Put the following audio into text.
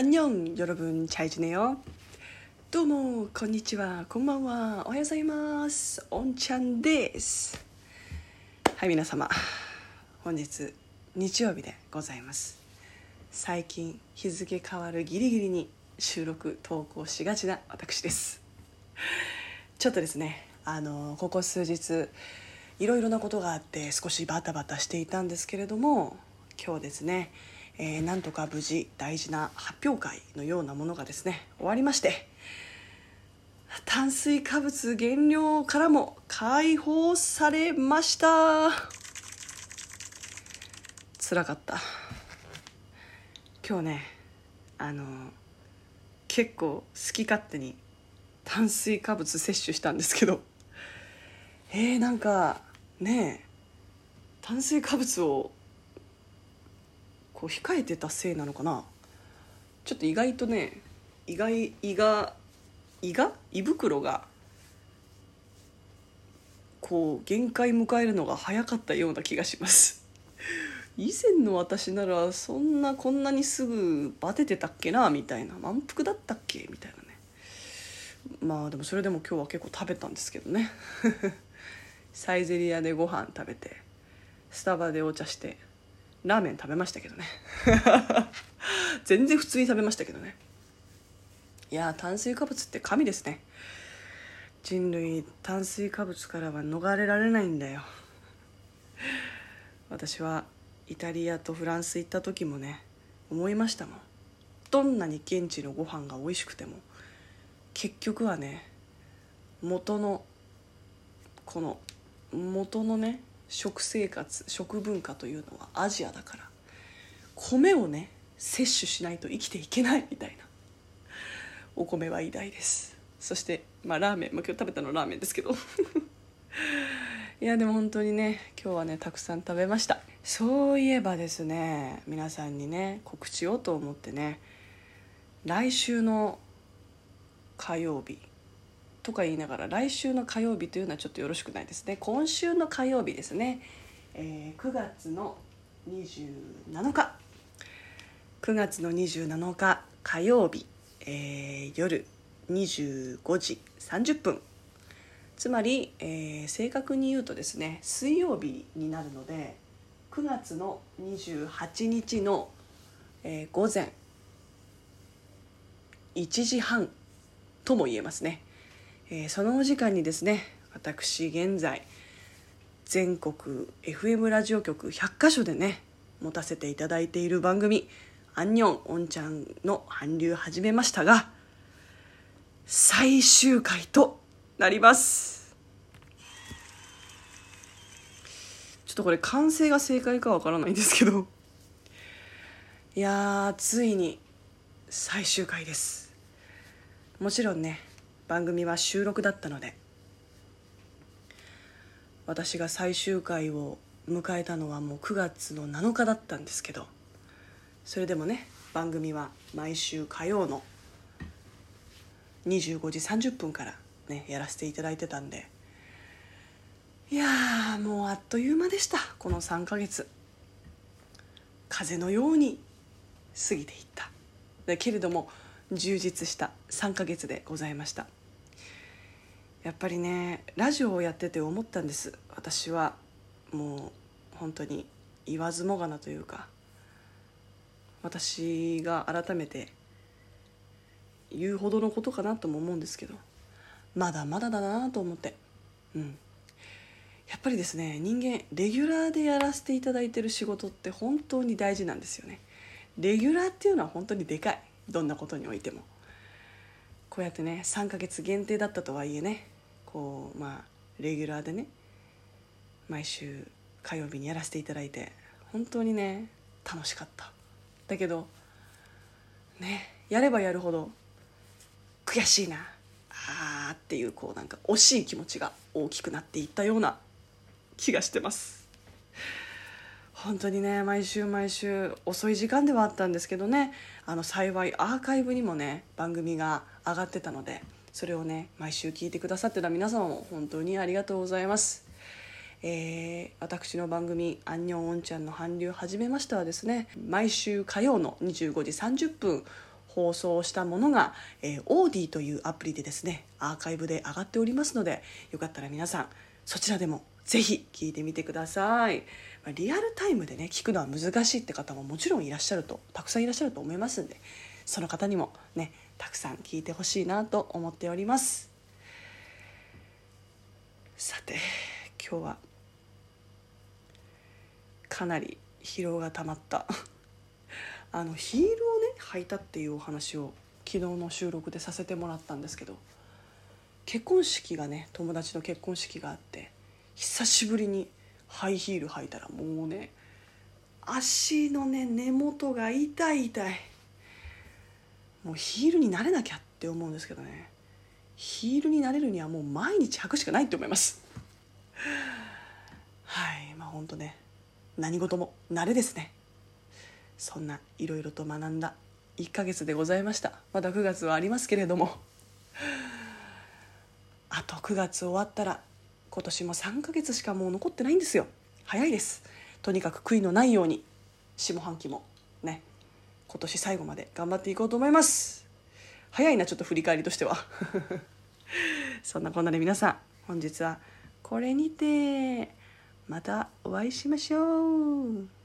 あんにょん、よろぶん、チャイジネよ。どうも、こんにちは、こんばんは、おはようございます。おんちゃんです。はい、皆様。本日、日曜日でございます。最近、日付変わるギリギリに収録、投稿しがちな私です。ちょっとですね、あの、ここ数日、いろいろなことがあって少しバタバタしていたんですけれども今日ですねえー、なんとか無事大事な発表会のようなものがですね終わりまして炭水化物減量からも解放されました。つらかった。今日ねあの結構好き勝手に炭水化物摂取したんですけどえー、なんかねえ炭水化物をこう控えてたせいなのかな？ちょっと意外とね意外胃が胃が胃袋がこう限界迎えるのが早かったような気がします。以前の私ならそんなこんなにすぐバテてたっけな？みたいな。満腹だったっけ？みたいなね。まあでもそれでも今日は結構食べたんですけどね。サイゼリヤでご飯食べてスタバでお茶してラーメン食べましたけどね。全然普通に食べましたけどね。いや炭水化物って神ですね。人類炭水化物からは逃れられないんだよ。私はイタリアとフランス行った時もね思いましたもん。どんなに現地のご飯が美味しくても結局はね元のこの元のね食生活食文化というのはアジアだから米をね摂取しないと生きていけないみたいなお米は偉大です。そしてまあラーメン、まあ、今日食べたのラーメンですけど。いやでも本当にね今日はねたくさん食べました。そういえばですね皆さんにね告知をと思ってね来週の火曜日とか言いながら来週の火曜日というのはちょっとよろしくないですね。今週の火曜日ですね、えー、9月の27日。9月の27日火曜日、えー、夜25時30分。つまり、えー、正確に言うとですね水曜日になるので9月の28日の、えー、午前1時半とも言えますね。えー、そのお時間にですね私現在全国 FM ラジオ局100カ所でね持たせていただいている番組「アンニョンおんちゃん」の韓流始めましたが最終回となります。ちょっとこれ完成が正解かわからないんですけど。いやついに最終回です。もちろんね番組は収録だったので私が最終回を迎えたのはもう9月の7日だったんですけどそれでもね番組は毎週火曜の25時30分からねやらせていただいてたんでいやもうあっという間でしたこの3ヶ月。風のように過ぎていった。だけれども充実した3ヶ月でございました。やっぱりねラジオをやってて思ったんです。私は。もう本当に言わずもがなというか。私が改めて言うほどのことかなとも思うんですけど。まだまだだなと思って。うん。やっぱりですね人間レギュラーでやらせていただいてる仕事って本当に大事なんですよね。レギュラーっていうのは本当にでかい。どんなことにおいても。こうやってね3ヶ月限定だったとはいえね。こうまあレギュラーでね毎週火曜日にやらせていただいて本当にね楽しかった。だけどねやればやるほど悔しいなあーっていうこうなんか惜しい気持ちが大きくなっていったような気がしてます。本当にね毎週毎週遅い時間ではあったんですけどねあの幸いアーカイブにもね番組が上がってたのでそれをね毎週聞いてくださってた皆様も本当にありがとうございます。えー、私の番組「アンニョンオンちゃんの韓流始めました」はですね毎週火曜の25時30分放送したものが、えー、オーディというアプリでですねアーカイブで上がっておりますのでよかったら皆さんそちらでもぜひ聞いてみてくださいリアルタイムでね聞くのは難しいって方ももちろんいらっしゃるとたくさんいらっしゃると思いますんでその方にもねたくさん聞いてほしいなと思っております。さて今日はかなり疲労がたまった。あのヒールをね履いたっていうお話を昨日の収録でさせてもらったんですけど結婚式がね友達の結婚式があって久しぶりにハイヒール履いたらもうね足のね根元が痛い痛い。もうヒールになれなきゃって思うんですけどね。ヒールになれるにはもう毎日履くしかないと思います。はい。まあほんとね。何事も慣れですね。そんないろいろと学んだ1ヶ月でございました。まだ9月はありますけれども。あと9月終わったら今年も3ヶ月しかもう残ってないんですよ。早いです。とにかく悔いのないように下半期もね。今年最後まで頑張っていこうと思います。早いなちょっと振り返りとしては。そんなこんなで皆さん本日はこれにてまたお会いしましょう。